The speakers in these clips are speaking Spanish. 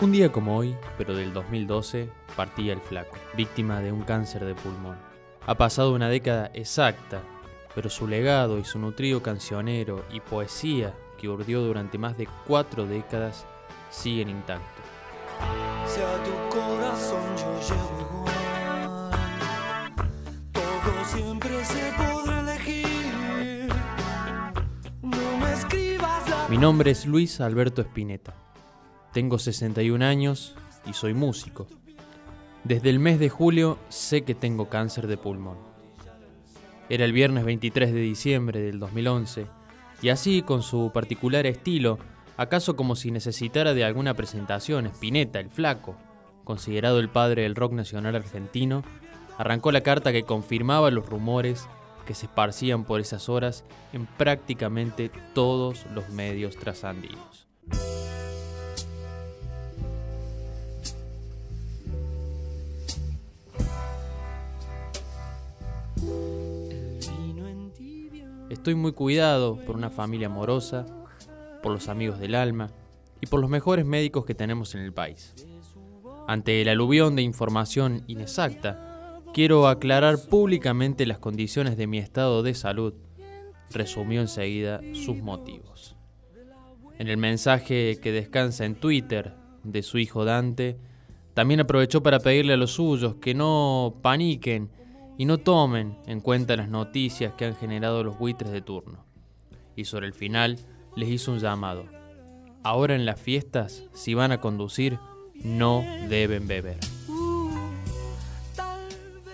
Un día como hoy, pero del 2012, partía el flaco, víctima de un cáncer de pulmón. Ha pasado una década exacta, pero su legado y su nutrido cancionero y poesía que urdió durante más de cuatro décadas siguen intactos. Si a tu corazón yo llego igual, todo siempre se podrá elegir. No me escribas la Mi nombre es Luis Alberto Spinetta. Tengo 61 años y soy músico. Desde el mes de julio sé que tengo cáncer de pulmón. Era el viernes 23 de diciembre del 2011 y así, con su particular estilo, acaso como si necesitara de alguna presentación, Spinetta, el flaco, considerado el padre del rock nacional argentino, arrancó la carta que confirmaba los rumores que se esparcían por esas horas en prácticamente todos los medios trasandinos. Estoy muy cuidado por una familia amorosa, por los amigos del alma y por los mejores médicos que tenemos en el país. Ante el aluvión de información inexacta, quiero aclarar públicamente las condiciones de mi estado de salud. Resumió enseguida sus motivos. En el mensaje que descansa en Twitter de su hijo Dante, también aprovechó para pedirle a los suyos que no paniquen y no tomen en cuenta las noticias que han generado los buitres de turno. Y sobre el final les hizo un llamado. Ahora en las fiestas, si van a conducir, no deben beber.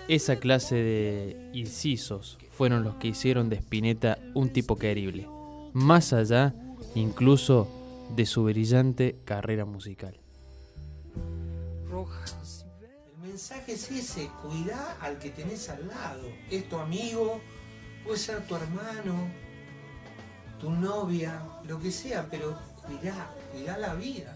Esa clase de incisos fueron los que hicieron de Spinetta un tipo querible, más allá incluso de su brillante carrera musical. rojas. Mensaje es ese, cuidá al que tenés al lado. Es tu amigo, puede ser tu hermano, tu novia, lo que sea, pero cuidá, cuidá la vida.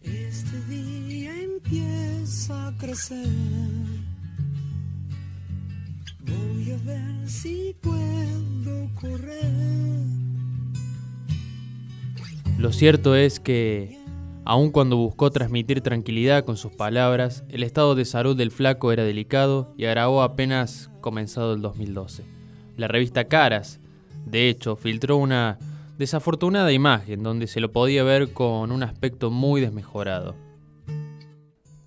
Este día empieza a crecer. Voy a ver si puedo correr. Lo cierto es que, aun cuando buscó transmitir tranquilidad con sus palabras, el estado de salud del flaco era delicado y agravó apenas comenzado el 2012. La revista Caras, de hecho, filtró una desafortunada imagen donde se lo podía ver con un aspecto muy desmejorado.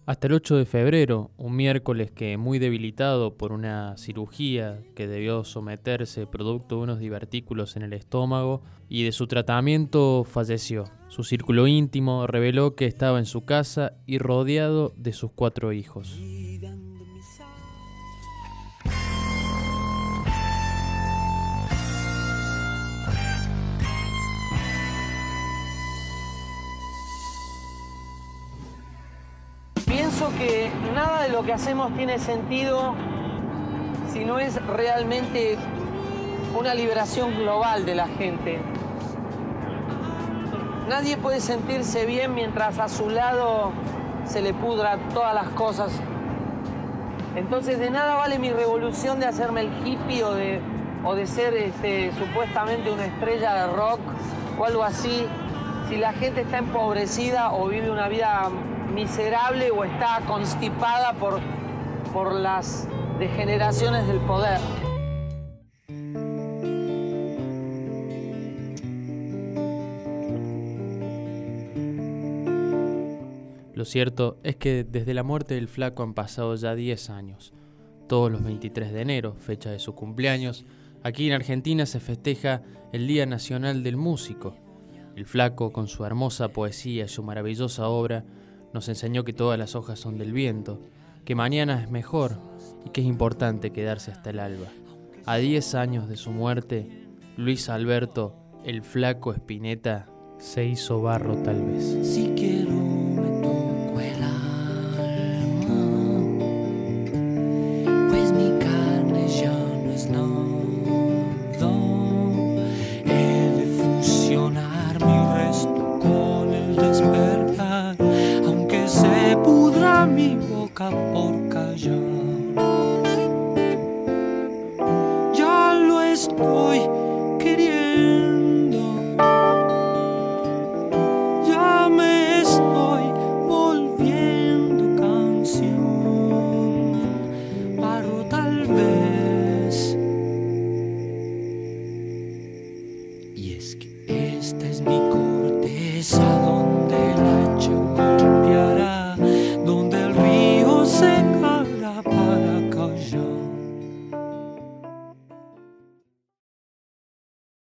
Hasta el 8 de febrero, un miércoles que muy debilitado por una cirugía que debió someterse producto de unos divertículos en el estómago y de su tratamiento falleció. Su círculo íntimo reveló que estaba en su casa y rodeado de sus cuatro hijos. Que nada de lo que hacemos tiene sentido si no es realmente una liberación global de la gente. Nadie puede sentirse bien mientras a su lado se le pudra todas las cosas. Entonces de nada vale mi revolución de hacerme el hippie o de, o de ser este, supuestamente una estrella de rock o algo así. Si la gente está empobrecida o vive una vida miserable o está constipada por, por las degeneraciones del poder. Lo cierto es que desde la muerte del flaco han pasado ya 10 años. Todos los 23 de enero, fecha de su cumpleaños, aquí en Argentina se festeja el Día Nacional del Músico. El flaco, con su hermosa poesía y su maravillosa obra, nos enseñó que todas las hojas son del viento, que mañana es mejor y que es importante quedarse hasta el alba. A 10 años de su muerte, Luis Alberto, el flaco Espineta, se hizo barro tal vez. Si loca por callar. Ya lo estoy queriendo.